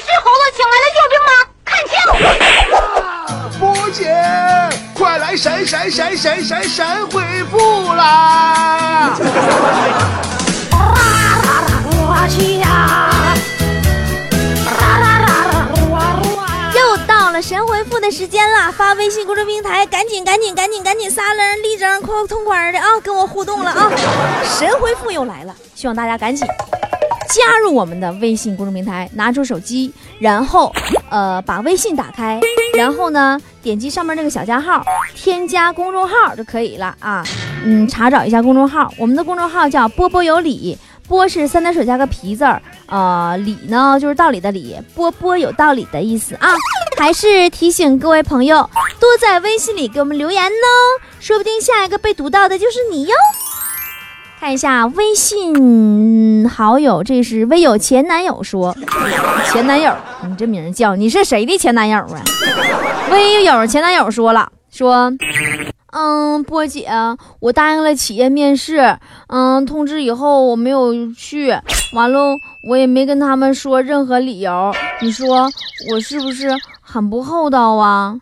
是猴子请来的救兵吗？看清！波姐，快来神神神神神神回复啦！我去呀！神回复的时间了，发微信公众平台，赶紧赶紧赶紧赶紧撒楞立正，快痛快的啊，跟我互动了啊！神回复又来了，希望大家赶紧加入我们的微信公众平台，拿出手机，然后呃把微信打开，然后呢点击上面那个小加号，添加公众号就可以了啊。嗯，查找一下公众号，我们的公众号叫波波有理。波是三点水加个皮字儿，呃，理呢就是道理的理，波波有道理的意思啊。还是提醒各位朋友，多在微信里给我们留言呢，说不定下一个被读到的就是你哟。看一下微信好友，这是微友前男友说，前男友，你这名叫你是谁的前男友啊？微友前男友说了，说。嗯，波姐，我答应了企业面试，嗯，通知以后我没有去，完了我也没跟他们说任何理由，你说我是不是很不厚道啊？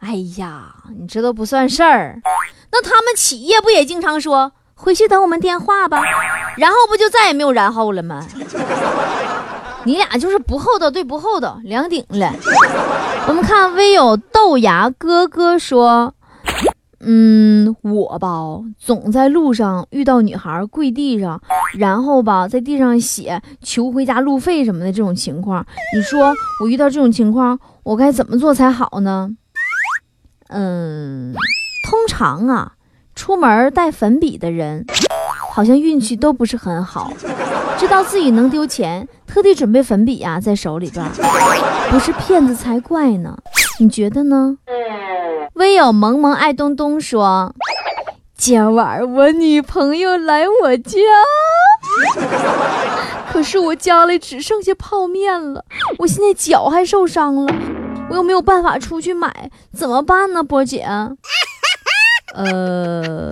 哎呀，你这都不算事儿，那他们企业不也经常说回去等我们电话吧，然后不就再也没有然后了吗？你俩就是不厚道对不厚道，两顶了。我们看微友豆芽哥哥说。嗯，我吧，总在路上遇到女孩跪地上，然后吧，在地上写求回家路费什么的这种情况。你说我遇到这种情况，我该怎么做才好呢？嗯，通常啊，出门带粉笔的人，好像运气都不是很好。知道自己能丢钱，特地准备粉笔呀，在手里边，不是骗子才怪呢。你觉得呢？微友萌萌爱东东说：“今晚我女朋友来我家，可是我家里只剩下泡面了，我现在脚还受伤了，我又没有办法出去买，怎么办呢？波姐，呃，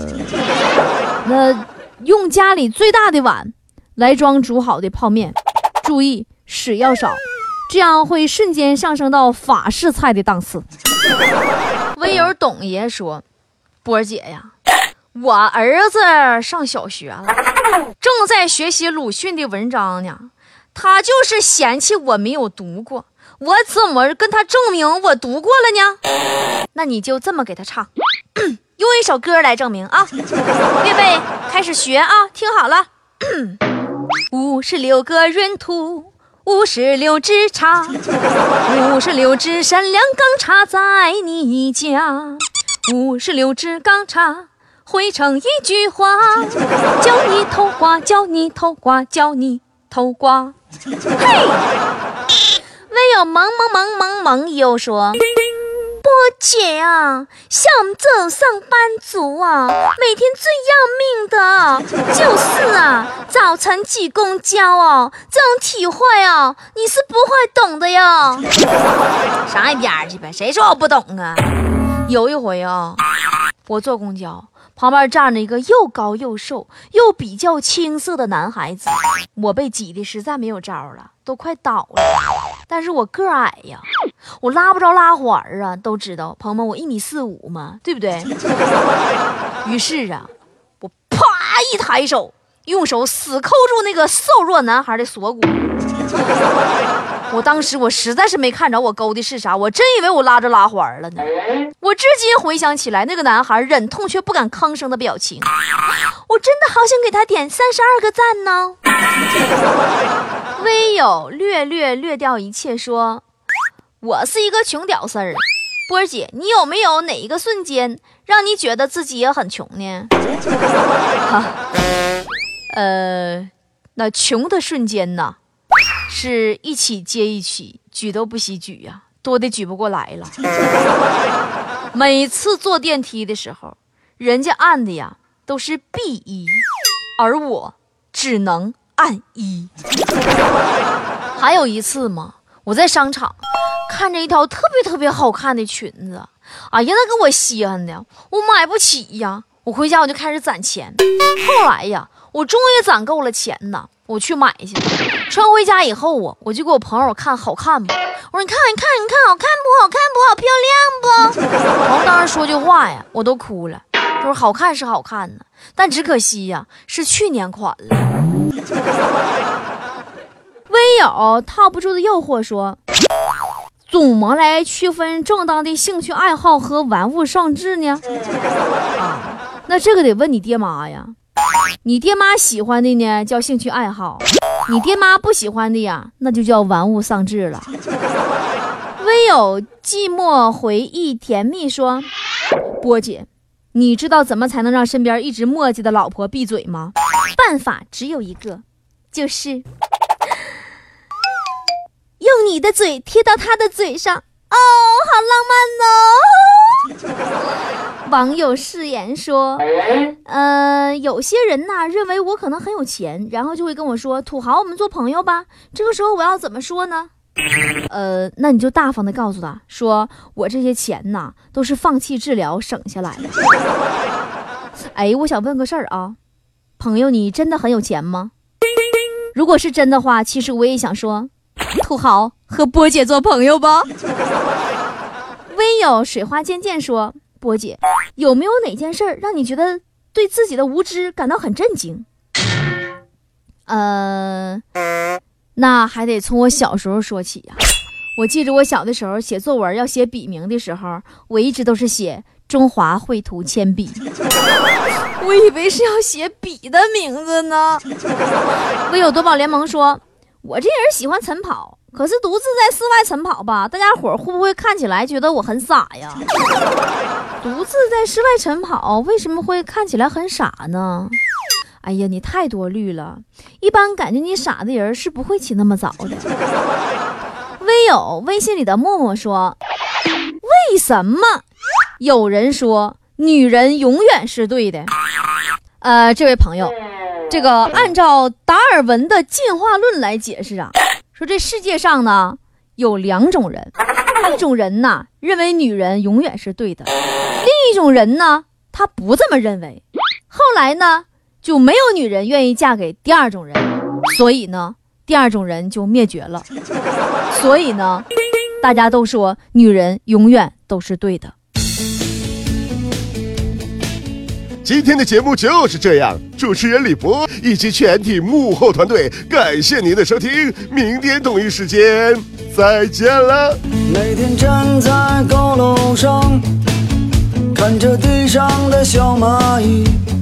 那用家里最大的碗来装煮好的泡面，注意水要少，这样会瞬间上升到法式菜的档次。”微友董爷说：“波儿姐呀，我儿子上小学了，正在学习鲁迅的文章呢。他就是嫌弃我没有读过，我怎么跟他证明我读过了呢？那你就这么给他唱，用一首歌来证明啊！预备，开始学啊！听好了，五十六个闰土。”五十六只茶，五十六只善良钢叉在你家，五十六支钢叉汇成一句话，叫你偷瓜，叫你偷瓜，叫你偷瓜。嘿，唯有萌萌萌萌萌又说。波姐啊，像我们这种上班族啊，每天最要命的就是啊，早晨挤公交哦，这种体会哦，你是不会懂的哟。上一边去呗，谁说我不懂啊？有一回啊，我坐公交，旁边站着一个又高又瘦又比较青涩的男孩子，我被挤的实在没有招了，都快倒了。但是我个矮呀。我拉不着拉环啊，都知道，朋友们，我一米四五嘛，对不对？于是啊，我啪一抬手，用手死扣住那个瘦弱男孩的锁骨。我当时我实在是没看着我勾的是啥，我真以为我拉着拉环了呢。我至今回想起来，那个男孩忍痛却不敢吭声的表情，我真的好想给他点三十二个赞呢。微友略略略掉一切说。我是一个穷屌丝儿，波儿姐，你有没有哪一个瞬间让你觉得自己也很穷呢？呃，那穷的瞬间呢，是一起接一起，举都不惜举呀，多的举不过来了。每次坐电梯的时候，人家按的呀都是 B 一，而我只能按一。还有一次嘛，我在商场。看着一条特别特别好看的裙子，哎呀，那给我稀罕的，我买不起呀！我回家我就开始攒钱。后来呀，我终于攒够了钱呐，我去买去。穿回家以后啊，我就给我朋友看好看不？我说你看你看你看好看不好看不好漂亮不？朋友当时说句话呀，我都哭了。他说好看是好看呢，但只可惜呀，是去年款了。微友套不住的诱惑说。怎么来区分正当的兴趣爱好和玩物丧志呢？啊，那这个得问你爹妈呀。你爹妈喜欢的呢叫兴趣爱好，你爹妈不喜欢的呀，那就叫玩物丧志了。微有寂寞回忆甜蜜说：“波姐，你知道怎么才能让身边一直磨叽的老婆闭嘴吗？办法只有一个，就是。”用你的嘴贴到他的嘴上，哦，好浪漫哦！网友誓言说，呃，有些人呐认为我可能很有钱，然后就会跟我说：“土豪，我们做朋友吧。”这个时候我要怎么说呢？呃，那你就大方的告诉他说：“我这些钱呐都是放弃治疗省下来的。”哎，我想问个事儿啊，朋友，你真的很有钱吗？如果是真的话，其实我也想说。土豪和波姐做朋友吧。微友水花渐渐说：“波姐，有没有哪件事儿让你觉得对自己的无知感到很震惊？”呃，那还得从我小时候说起呀。我记着我小的时候写作文要写笔名的时候，我一直都是写中华绘图铅笔。我以为是要写笔的名字呢。微友夺宝联盟说。我这人喜欢晨跑，可是独自在室外晨跑吧，大家伙会不会看起来觉得我很傻呀？独自在室外晨跑，为什么会看起来很傻呢？哎呀，你太多虑了，一般感觉你傻的人是不会起那么早的。微友微信里的默默说：“为什么有人说女人永远是对的？”呃，这位朋友。这个按照达尔文的进化论来解释啊，说这世界上呢有两种人，一种人呢认为女人永远是对的，另一种人呢他不这么认为。后来呢就没有女人愿意嫁给第二种人，所以呢第二种人就灭绝了。所以呢大家都说女人永远都是对的。今天的节目就是这样，主持人李博以及全体幕后团队，感谢您的收听，明天同一时间再见了。每天站在高楼上，看着地上的小蚂蚁，他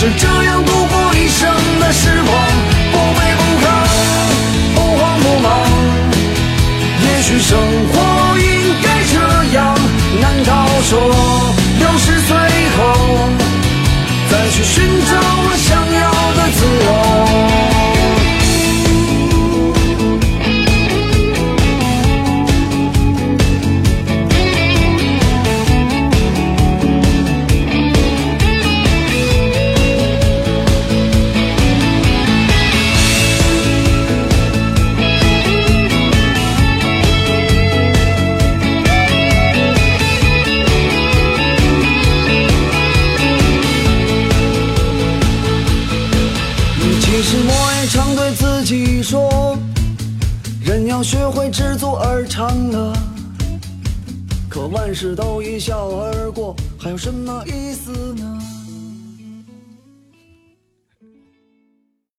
是这知足而常乐。可万事都一笑而过，还有什么意思呢？